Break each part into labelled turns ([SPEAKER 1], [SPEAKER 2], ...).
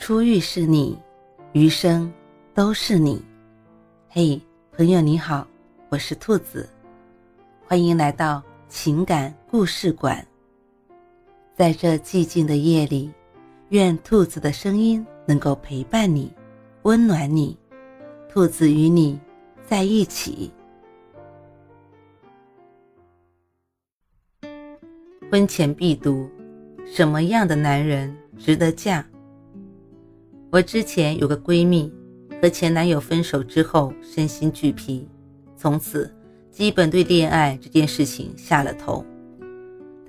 [SPEAKER 1] 初遇是你，余生都是你。嘿，朋友你好，我是兔子，欢迎来到情感故事馆。在这寂静的夜里，愿兔子的声音能够陪伴你，温暖你。兔子与你在一起。婚前必读：什么样的男人值得嫁？我之前有个闺蜜，和前男友分手之后身心俱疲，从此基本对恋爱这件事情下了头。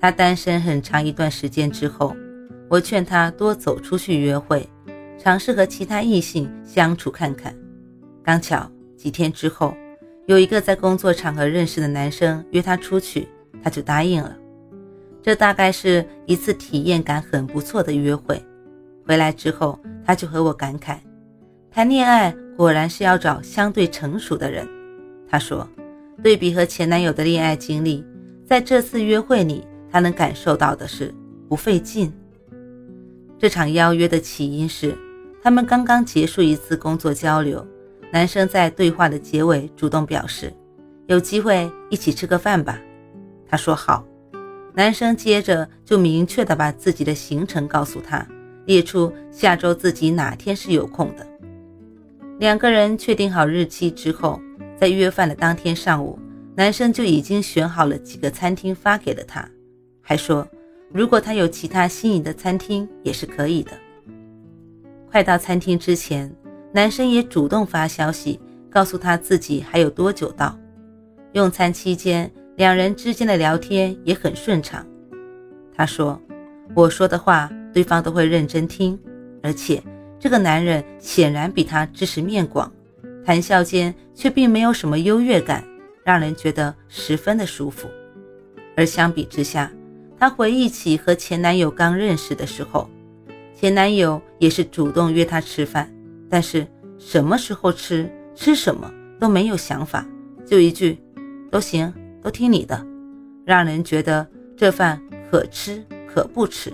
[SPEAKER 1] 她单身很长一段时间之后，我劝她多走出去约会，尝试和其他异性相处看看。刚巧几天之后，有一个在工作场合认识的男生约她出去，她就答应了。这大概是一次体验感很不错的约会。回来之后，他就和我感慨，谈恋爱果然是要找相对成熟的人。他说，对比和前男友的恋爱经历，在这次约会里，他能感受到的是不费劲。这场邀约的起因是，他们刚刚结束一次工作交流，男生在对话的结尾主动表示，有机会一起吃个饭吧。他说好，男生接着就明确的把自己的行程告诉他。列出下周自己哪天是有空的。两个人确定好日期之后，在约饭的当天上午，男生就已经选好了几个餐厅发给了他，还说如果他有其他心仪的餐厅也是可以的。快到餐厅之前，男生也主动发消息告诉他自己还有多久到。用餐期间，两人之间的聊天也很顺畅。他说：“我说的话。”对方都会认真听，而且这个男人显然比他知识面广，谈笑间却并没有什么优越感，让人觉得十分的舒服。而相比之下，他回忆起和前男友刚认识的时候，前男友也是主动约她吃饭，但是什么时候吃、吃什么都没有想法，就一句“都行，都听你的”，让人觉得这饭可吃可不吃。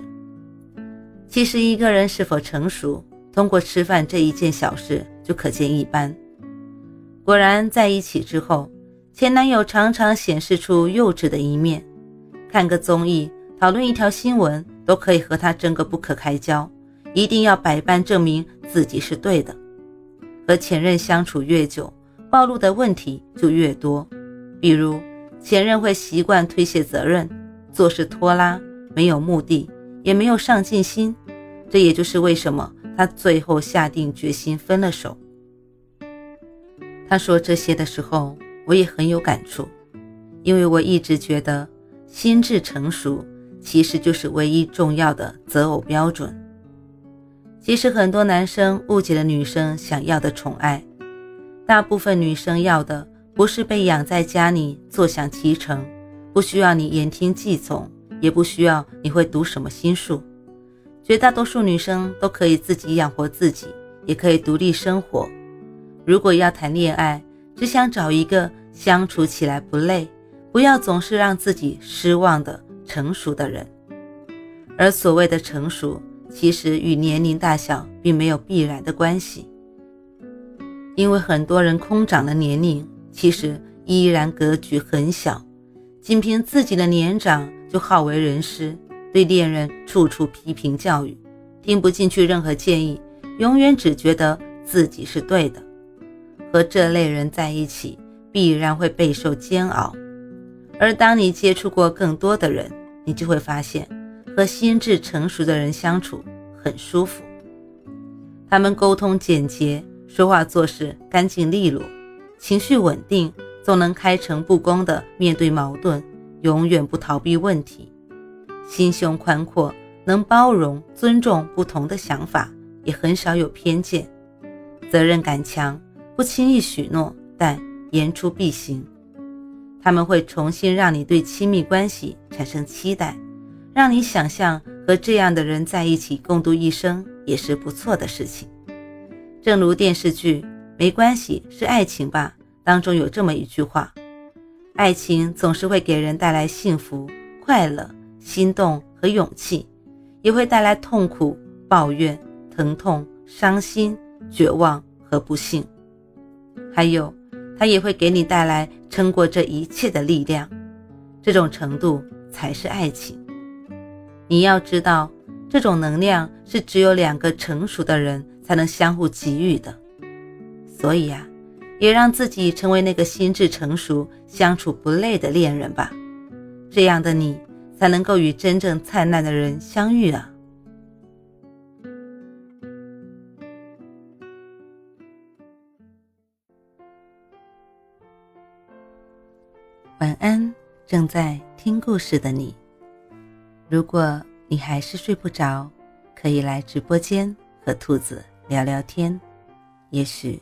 [SPEAKER 1] 其实一个人是否成熟，通过吃饭这一件小事就可见一斑。果然，在一起之后，前男友常常显示出幼稚的一面，看个综艺、讨论一条新闻，都可以和他争个不可开交，一定要百般证明自己是对的。和前任相处越久，暴露的问题就越多，比如前任会习惯推卸责任，做事拖拉，没有目的。也没有上进心，这也就是为什么他最后下定决心分了手。他说这些的时候，我也很有感触，因为我一直觉得心智成熟其实就是唯一重要的择偶标准。其实很多男生误解了女生想要的宠爱，大部分女生要的不是被养在家里坐享其成，不需要你言听计从。也不需要你会读什么心术，绝大多数女生都可以自己养活自己，也可以独立生活。如果要谈恋爱，只想找一个相处起来不累，不要总是让自己失望的成熟的人。而所谓的成熟，其实与年龄大小并没有必然的关系，因为很多人空长的年龄，其实依然格局很小，仅凭自己的年长。就好为人师，对恋人处处批评教育，听不进去任何建议，永远只觉得自己是对的。和这类人在一起，必然会备受煎熬。而当你接触过更多的人，你就会发现，和心智成熟的人相处很舒服。他们沟通简洁，说话做事干净利落，情绪稳定，总能开诚布公地面对矛盾。永远不逃避问题，心胸宽阔，能包容、尊重不同的想法，也很少有偏见。责任感强，不轻易许诺，但言出必行。他们会重新让你对亲密关系产生期待，让你想象和这样的人在一起共度一生也是不错的事情。正如电视剧《没关系是爱情吧》当中有这么一句话。爱情总是会给人带来幸福、快乐、心动和勇气，也会带来痛苦、抱怨、疼痛、伤心、绝望和不幸。还有，它也会给你带来撑过这一切的力量。这种程度才是爱情。你要知道，这种能量是只有两个成熟的人才能相互给予的。所以啊，也让自己成为那个心智成熟、相处不累的恋人吧。这样的你，才能够与真正灿烂的人相遇啊！晚安，正在听故事的你。如果你还是睡不着，可以来直播间和兔子聊聊天，也许